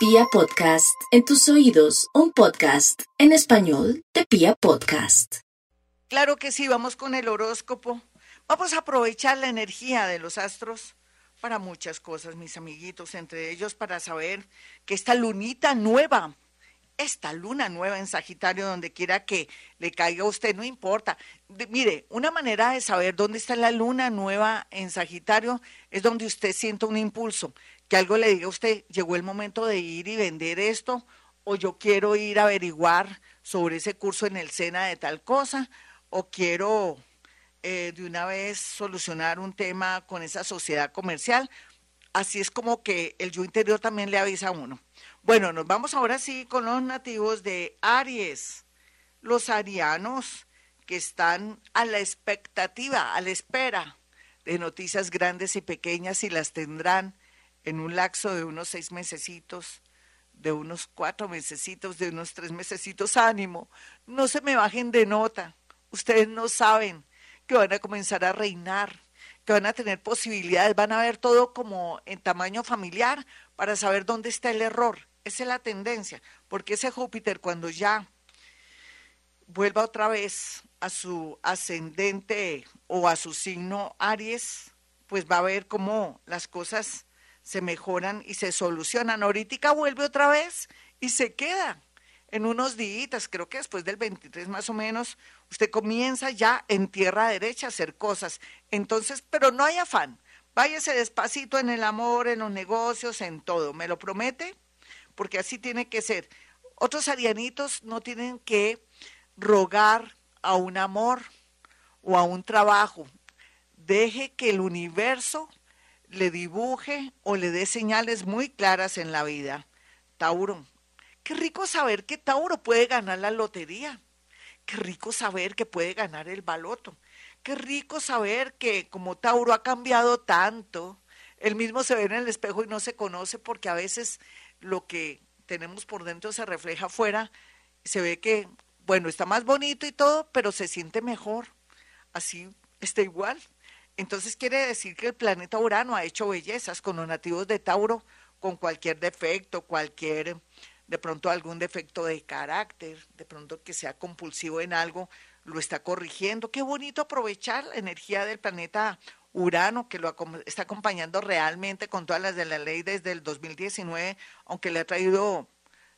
Pia Podcast, en tus oídos, un podcast en español de Pia Podcast. Claro que sí, vamos con el horóscopo. Vamos a aprovechar la energía de los astros para muchas cosas, mis amiguitos, entre ellos para saber que esta lunita nueva, esta luna nueva en Sagitario, donde quiera que le caiga a usted, no importa. mire, una manera de saber dónde está la luna nueva en Sagitario es donde usted siente un impulso, que algo le diga a usted, llegó el momento de ir y vender esto, o yo quiero ir a averiguar sobre ese curso en el SENA de tal cosa, o quiero eh, de una vez solucionar un tema con esa sociedad comercial. Así es como que el yo interior también le avisa a uno. Bueno, nos vamos ahora sí con los nativos de Aries, los arianos que están a la expectativa, a la espera de noticias grandes y pequeñas y las tendrán en un lapso de unos seis mesecitos, de unos cuatro mesecitos, de unos tres mesecitos. Ánimo, no se me bajen de nota. Ustedes no saben que van a comenzar a reinar, que van a tener posibilidades, van a ver todo como en tamaño familiar para saber dónde está el error. Esa es la tendencia, porque ese Júpiter cuando ya vuelva otra vez a su ascendente o a su signo Aries, pues va a ver cómo las cosas se mejoran y se solucionan. Ahorita vuelve otra vez y se queda en unos días, creo que después del 23 más o menos, usted comienza ya en tierra derecha a hacer cosas. Entonces, pero no hay afán. Váyase despacito en el amor, en los negocios, en todo. ¿Me lo promete? Porque así tiene que ser. Otros arianitos no tienen que rogar a un amor o a un trabajo. Deje que el universo le dibuje o le dé señales muy claras en la vida. Tauro, Qué rico saber que Tauro puede ganar la lotería. Qué rico saber que puede ganar el baloto. Qué rico saber que como Tauro ha cambiado tanto, él mismo se ve en el espejo y no se conoce porque a veces lo que tenemos por dentro se refleja afuera. Se ve que, bueno, está más bonito y todo, pero se siente mejor. Así está igual. Entonces quiere decir que el planeta Urano ha hecho bellezas con los nativos de Tauro, con cualquier defecto, cualquier de pronto algún defecto de carácter, de pronto que sea compulsivo en algo, lo está corrigiendo. Qué bonito aprovechar la energía del planeta Urano, que lo está acompañando realmente con todas las de la ley desde el 2019, aunque le ha traído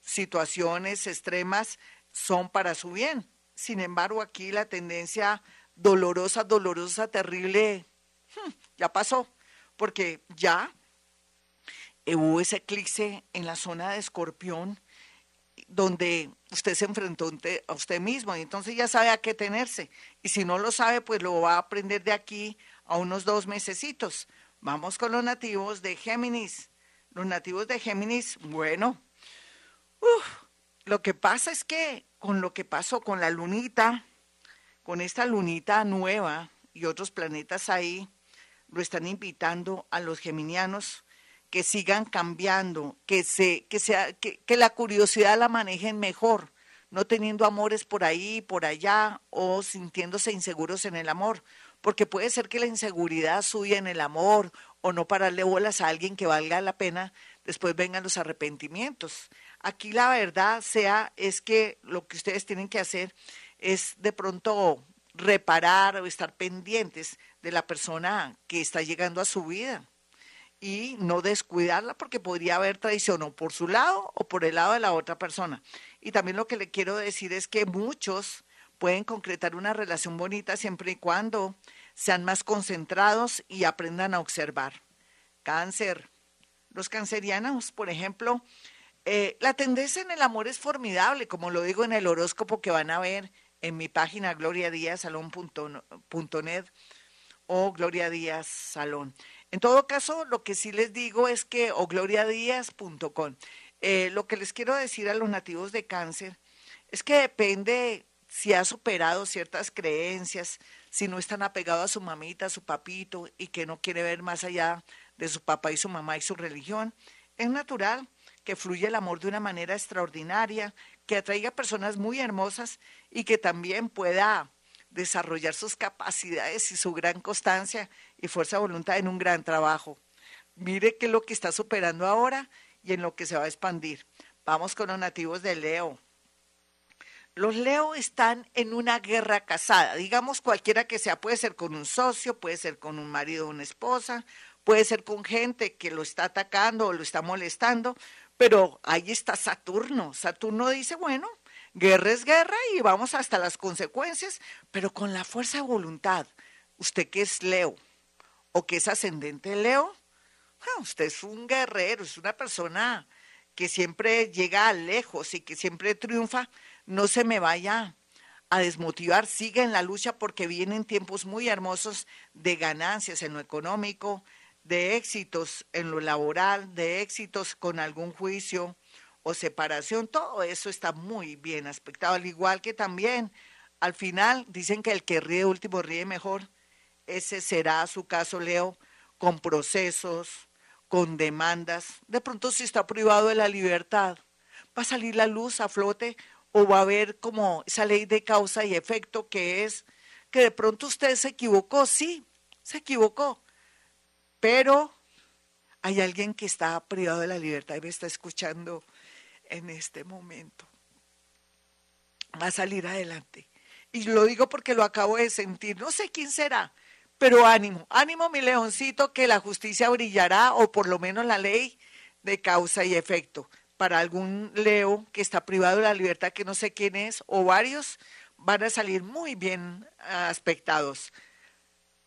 situaciones extremas, son para su bien. Sin embargo, aquí la tendencia dolorosa, dolorosa, terrible, hmm, ya pasó, porque ya hubo ese eclipse en la zona de Escorpión, donde usted se enfrentó a usted mismo y entonces ya sabe a qué tenerse. Y si no lo sabe, pues lo va a aprender de aquí a unos dos mesecitos. Vamos con los nativos de Géminis. Los nativos de Géminis, bueno, lo que pasa es que con lo que pasó con la lunita, con esta lunita nueva y otros planetas ahí, lo están invitando a los geminianos que sigan cambiando, que, se, que, sea, que, que la curiosidad la manejen mejor, no teniendo amores por ahí, por allá, o sintiéndose inseguros en el amor, porque puede ser que la inseguridad suya en el amor o no pararle bolas a alguien que valga la pena, después vengan los arrepentimientos. Aquí la verdad sea es que lo que ustedes tienen que hacer es de pronto reparar o estar pendientes de la persona que está llegando a su vida y no descuidarla porque podría haber traición o por su lado o por el lado de la otra persona. Y también lo que le quiero decir es que muchos pueden concretar una relación bonita siempre y cuando sean más concentrados y aprendan a observar. Cáncer. Los cancerianos, por ejemplo, eh, la tendencia en el amor es formidable, como lo digo en el horóscopo que van a ver en mi página gloriadiazalón.net o Gloria Díaz Salón. En todo caso, lo que sí les digo es que, o gloriadías.com, eh, lo que les quiero decir a los nativos de cáncer es que depende si ha superado ciertas creencias, si no están apegados a su mamita, a su papito y que no quiere ver más allá de su papá y su mamá y su religión. Es natural que fluya el amor de una manera extraordinaria, que atraiga personas muy hermosas y que también pueda desarrollar sus capacidades y su gran constancia y fuerza de voluntad en un gran trabajo. Mire qué es lo que está superando ahora y en lo que se va a expandir. Vamos con los nativos de Leo. Los Leo están en una guerra casada, digamos cualquiera que sea, puede ser con un socio, puede ser con un marido o una esposa, puede ser con gente que lo está atacando o lo está molestando, pero ahí está Saturno. Saturno dice, bueno, guerra es guerra y vamos hasta las consecuencias, pero con la fuerza de voluntad. Usted que es Leo o que es ascendente Leo, ah, usted es un guerrero, es una persona que siempre llega lejos y que siempre triunfa no se me vaya a desmotivar, siga en la lucha porque vienen tiempos muy hermosos de ganancias en lo económico, de éxitos en lo laboral, de éxitos con algún juicio o separación, todo eso está muy bien aspectado, al igual que también al final dicen que el que ríe último ríe mejor, ese será su caso, Leo, con procesos, con demandas, de pronto si está privado de la libertad, va a salir la luz a flote o va a haber como esa ley de causa y efecto que es que de pronto usted se equivocó, sí, se equivocó, pero hay alguien que está privado de la libertad y me está escuchando en este momento. Va a salir adelante. Y lo digo porque lo acabo de sentir. No sé quién será, pero ánimo, ánimo mi leoncito que la justicia brillará o por lo menos la ley de causa y efecto para algún Leo que está privado de la libertad, que no sé quién es, o varios, van a salir muy bien aspectados.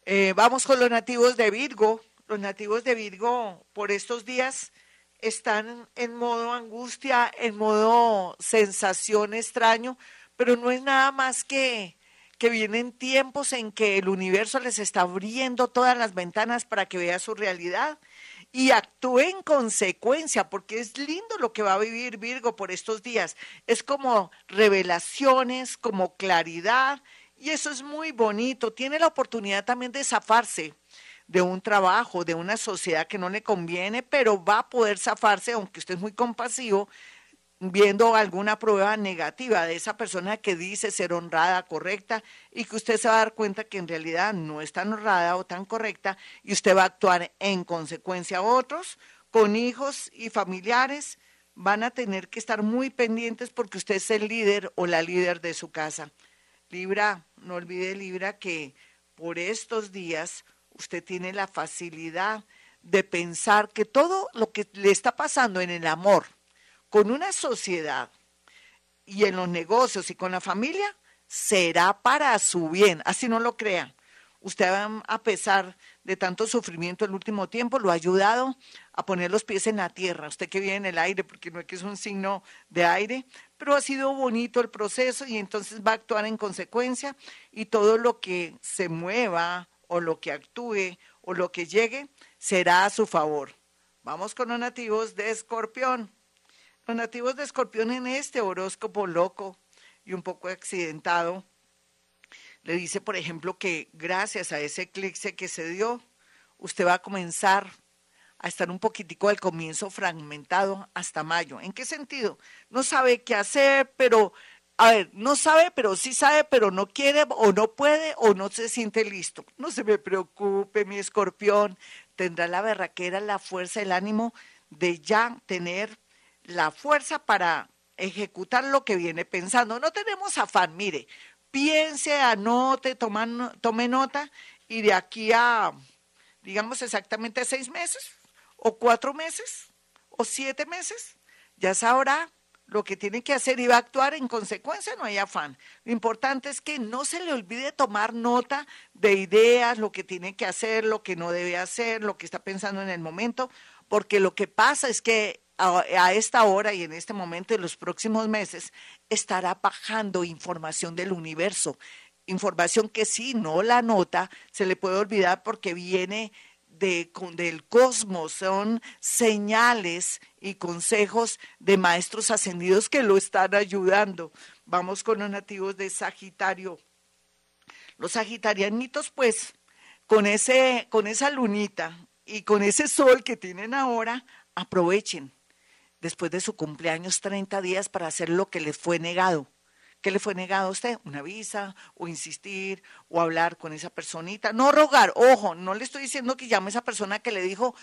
Eh, vamos con los nativos de Virgo. Los nativos de Virgo por estos días están en modo angustia, en modo sensación extraño, pero no es nada más que que vienen tiempos en que el universo les está abriendo todas las ventanas para que vea su realidad y actúe en consecuencia, porque es lindo lo que va a vivir Virgo por estos días. Es como revelaciones, como claridad, y eso es muy bonito. Tiene la oportunidad también de zafarse de un trabajo, de una sociedad que no le conviene, pero va a poder zafarse, aunque usted es muy compasivo, viendo alguna prueba negativa de esa persona que dice ser honrada, correcta, y que usted se va a dar cuenta que en realidad no es tan honrada o tan correcta, y usted va a actuar en consecuencia. Otros, con hijos y familiares, van a tener que estar muy pendientes porque usted es el líder o la líder de su casa. Libra, no olvide Libra que por estos días usted tiene la facilidad de pensar que todo lo que le está pasando en el amor, con una sociedad y en los negocios y con la familia, será para su bien, así no lo crean. Usted, a pesar de tanto sufrimiento el último tiempo, lo ha ayudado a poner los pies en la tierra. Usted que vive en el aire, porque no es que es un signo de aire, pero ha sido bonito el proceso y entonces va a actuar en consecuencia y todo lo que se mueva o lo que actúe o lo que llegue será a su favor. Vamos con los nativos de Escorpión. Los nativos de Escorpión en este horóscopo loco y un poco accidentado, le dice, por ejemplo, que gracias a ese eclipse que se dio, usted va a comenzar a estar un poquitico al comienzo fragmentado hasta mayo. ¿En qué sentido? No sabe qué hacer, pero, a ver, no sabe, pero sí sabe, pero no quiere o no puede o no se siente listo. No se me preocupe, mi escorpión, tendrá la berraquera, la fuerza, el ánimo de ya tener la fuerza para ejecutar lo que viene pensando. No tenemos afán, mire, piense, anote, tome nota y de aquí a, digamos, exactamente seis meses o cuatro meses o siete meses, ya sabrá lo que tiene que hacer y va a actuar en consecuencia, no hay afán. Lo importante es que no se le olvide tomar nota de ideas, lo que tiene que hacer, lo que no debe hacer, lo que está pensando en el momento, porque lo que pasa es que a, esta hora y en este momento, en los próximos meses, estará bajando información del universo. Información que si no la nota, se le puede olvidar porque viene de, del cosmos, son señales y consejos de maestros ascendidos que lo están ayudando. Vamos con los nativos de Sagitario. Los sagitarianitos, pues, con, ese, con esa lunita y con ese sol que tienen ahora, aprovechen después de su cumpleaños 30 días para hacer lo que les fue negado. ¿Qué le fue negado a usted? ¿Una visa? ¿O insistir? ¿O hablar con esa personita? No rogar, ojo, no le estoy diciendo que llame a esa persona que le dijo,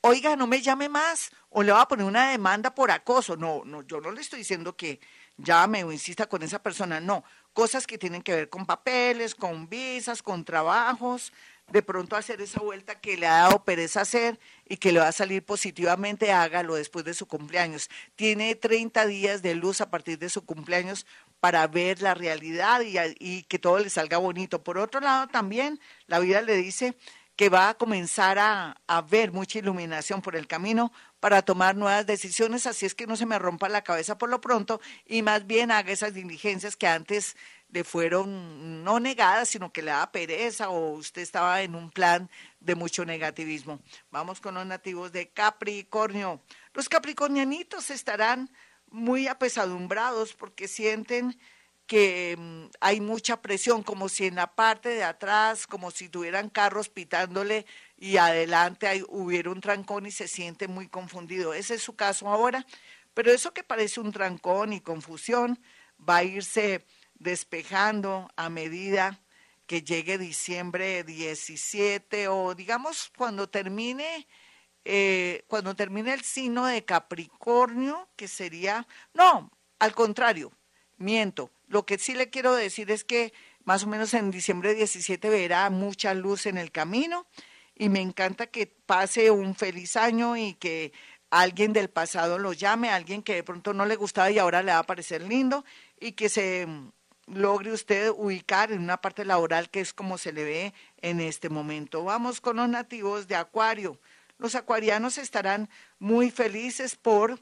oiga, no me llame más, o le va a poner una demanda por acoso. No, no, yo no le estoy diciendo que llame o insista con esa persona, no. Cosas que tienen que ver con papeles, con visas, con trabajos, de pronto hacer esa vuelta que le ha dado pereza hacer y que le va a salir positivamente, hágalo después de su cumpleaños. Tiene 30 días de luz a partir de su cumpleaños para ver la realidad y, que todo le salga bonito. Por otro lado, también la vida le dice que va a comenzar a, a, ver mucha iluminación por el camino para tomar nuevas decisiones, así es que no se me rompa la cabeza por lo pronto y más bien haga esas diligencias que antes le fueron no negadas, sino que le da pereza o usted estaba en un plan de mucho negativismo. Vamos con los nativos de Capricornio. Los capricornianitos estarán muy apesadumbrados porque sienten que mm, hay mucha presión, como si en la parte de atrás, como si tuvieran carros pitándole y adelante hay, hubiera un trancón y se siente muy confundido. Ese es su caso ahora, pero eso que parece un trancón y confusión va a irse despejando a medida que llegue diciembre 17 o digamos cuando termine eh, cuando termine el signo de Capricornio, que sería, no, al contrario, miento. Lo que sí le quiero decir es que más o menos en diciembre 17 verá mucha luz en el camino y me encanta que pase un feliz año y que alguien del pasado lo llame, alguien que de pronto no le gustaba y ahora le va a parecer lindo y que se logre usted ubicar en una parte laboral que es como se le ve en este momento. Vamos con los nativos de Acuario. Los acuarianos estarán muy felices por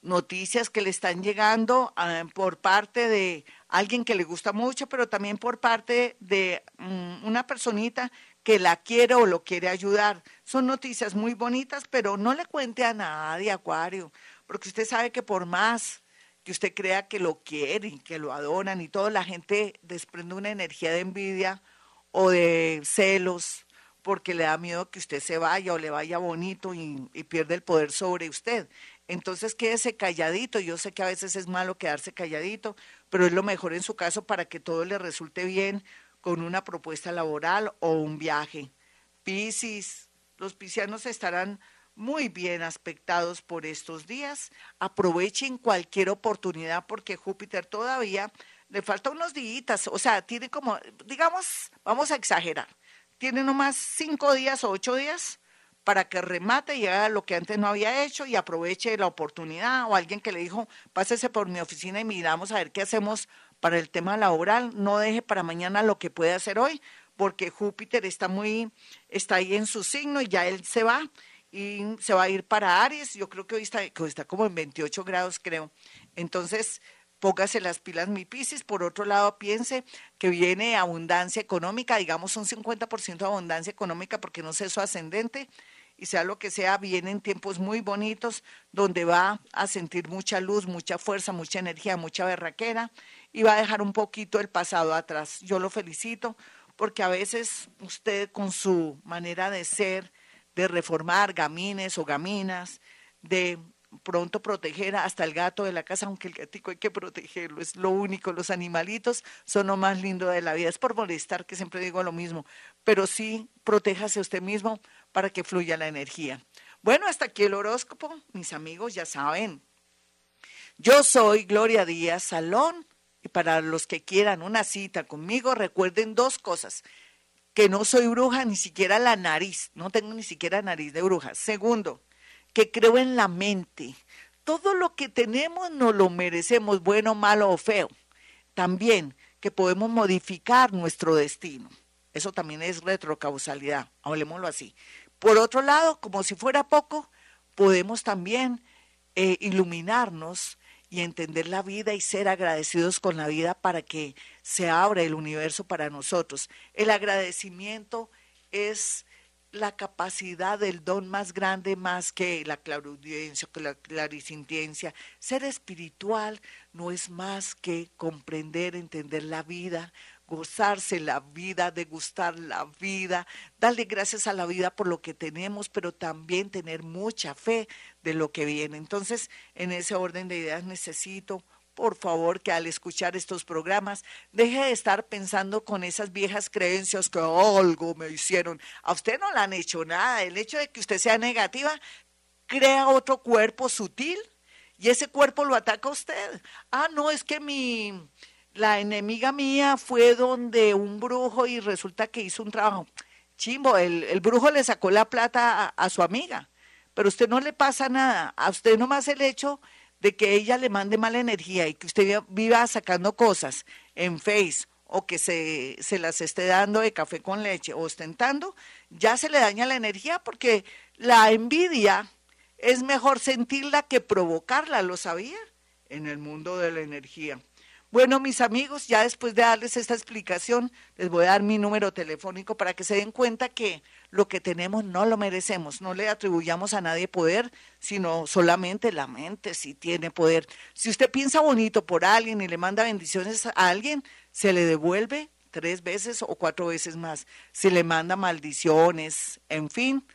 noticias que le están llegando ah, por parte de alguien que le gusta mucho, pero también por parte de mm, una personita que la quiere o lo quiere ayudar. Son noticias muy bonitas, pero no le cuente a nadie, Acuario, porque usted sabe que por más que usted crea que lo quieren, que lo adoran y toda la gente desprende una energía de envidia o de celos porque le da miedo que usted se vaya o le vaya bonito y, y pierde el poder sobre usted. Entonces quédese calladito. Yo sé que a veces es malo quedarse calladito, pero es lo mejor en su caso para que todo le resulte bien con una propuesta laboral o un viaje. Piscis, los piscianos estarán muy bien aspectados por estos días. Aprovechen cualquier oportunidad porque Júpiter todavía le falta unos días, o sea, tiene como, digamos, vamos a exagerar, tiene nomás cinco días o ocho días para que remate y haga lo que antes no había hecho y aproveche la oportunidad o alguien que le dijo, pásese por mi oficina y miramos a ver qué hacemos para el tema laboral, no deje para mañana lo que puede hacer hoy, porque Júpiter está muy, está ahí en su signo y ya él se va y se va a ir para Aries. Yo creo que hoy está, está como en 28 grados, creo. Entonces, póngase las pilas, mi Piscis. Por otro lado, piense que viene abundancia económica, digamos un 50% de abundancia económica, porque no sé su ascendente, y sea lo que sea, vienen tiempos muy bonitos donde va a sentir mucha luz, mucha fuerza, mucha energía, mucha berraquera, y va a dejar un poquito el pasado atrás. Yo lo felicito porque a veces usted con su manera de ser, de reformar gamines o gaminas, de pronto proteger hasta el gato de la casa, aunque el gatico hay que protegerlo, es lo único, los animalitos son lo más lindo de la vida, es por molestar que siempre digo lo mismo, pero sí protéjase usted mismo para que fluya la energía. Bueno, hasta aquí el horóscopo, mis amigos ya saben. Yo soy Gloria Díaz Salón y para los que quieran una cita conmigo, recuerden dos cosas que no soy bruja, ni siquiera la nariz, no tengo ni siquiera nariz de bruja. Segundo, que creo en la mente. Todo lo que tenemos nos lo merecemos, bueno, malo o feo. También que podemos modificar nuestro destino. Eso también es retrocausalidad, hablemoslo así. Por otro lado, como si fuera poco, podemos también eh, iluminarnos y entender la vida y ser agradecidos con la vida para que se abra el universo para nosotros. El agradecimiento es la capacidad del don más grande, más que la clarividencia, que la clarisintiencia. Ser espiritual no es más que comprender, entender la vida, gozarse la vida, degustar la vida, darle gracias a la vida por lo que tenemos, pero también tener mucha fe de lo que viene. Entonces, en ese orden de ideas necesito por favor, que al escuchar estos programas deje de estar pensando con esas viejas creencias que algo me hicieron. A usted no le han hecho nada. El hecho de que usted sea negativa crea otro cuerpo sutil y ese cuerpo lo ataca a usted. Ah, no, es que mi la enemiga mía fue donde un brujo y resulta que hizo un trabajo. Chimbo, el, brujo le sacó la plata a, a, su amiga, pero a usted no le pasa nada. A usted nomás el hecho de que ella le mande mala energía y que usted viva sacando cosas en Face o que se, se las esté dando de café con leche o ostentando, ya se le daña la energía porque la envidia es mejor sentirla que provocarla, ¿lo sabía? En el mundo de la energía. Bueno, mis amigos, ya después de darles esta explicación, les voy a dar mi número telefónico para que se den cuenta que lo que tenemos no lo merecemos, no le atribuyamos a nadie poder, sino solamente la mente si tiene poder. Si usted piensa bonito por alguien y le manda bendiciones a alguien, se le devuelve tres veces o cuatro veces más. Si le manda maldiciones, en fin,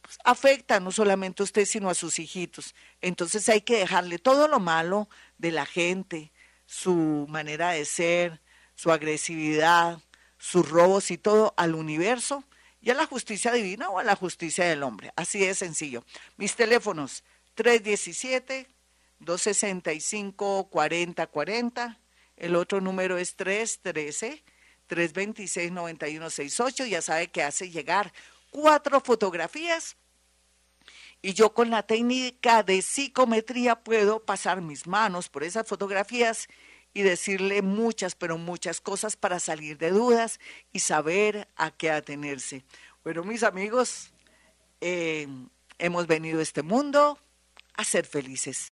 pues, afecta no solamente a usted, sino a sus hijitos. Entonces hay que dejarle todo lo malo de la gente su manera de ser, su agresividad, sus robos y todo al universo y a la justicia divina o a la justicia del hombre. Así de sencillo. Mis teléfonos 317-265-4040. El otro número es 313-326-9168. Ya sabe que hace llegar cuatro fotografías y yo con la técnica de psicometría puedo pasar mis manos por esas fotografías y decirle muchas, pero muchas cosas para salir de dudas y saber a qué atenerse. Bueno, mis amigos, eh, hemos venido a este mundo a ser felices.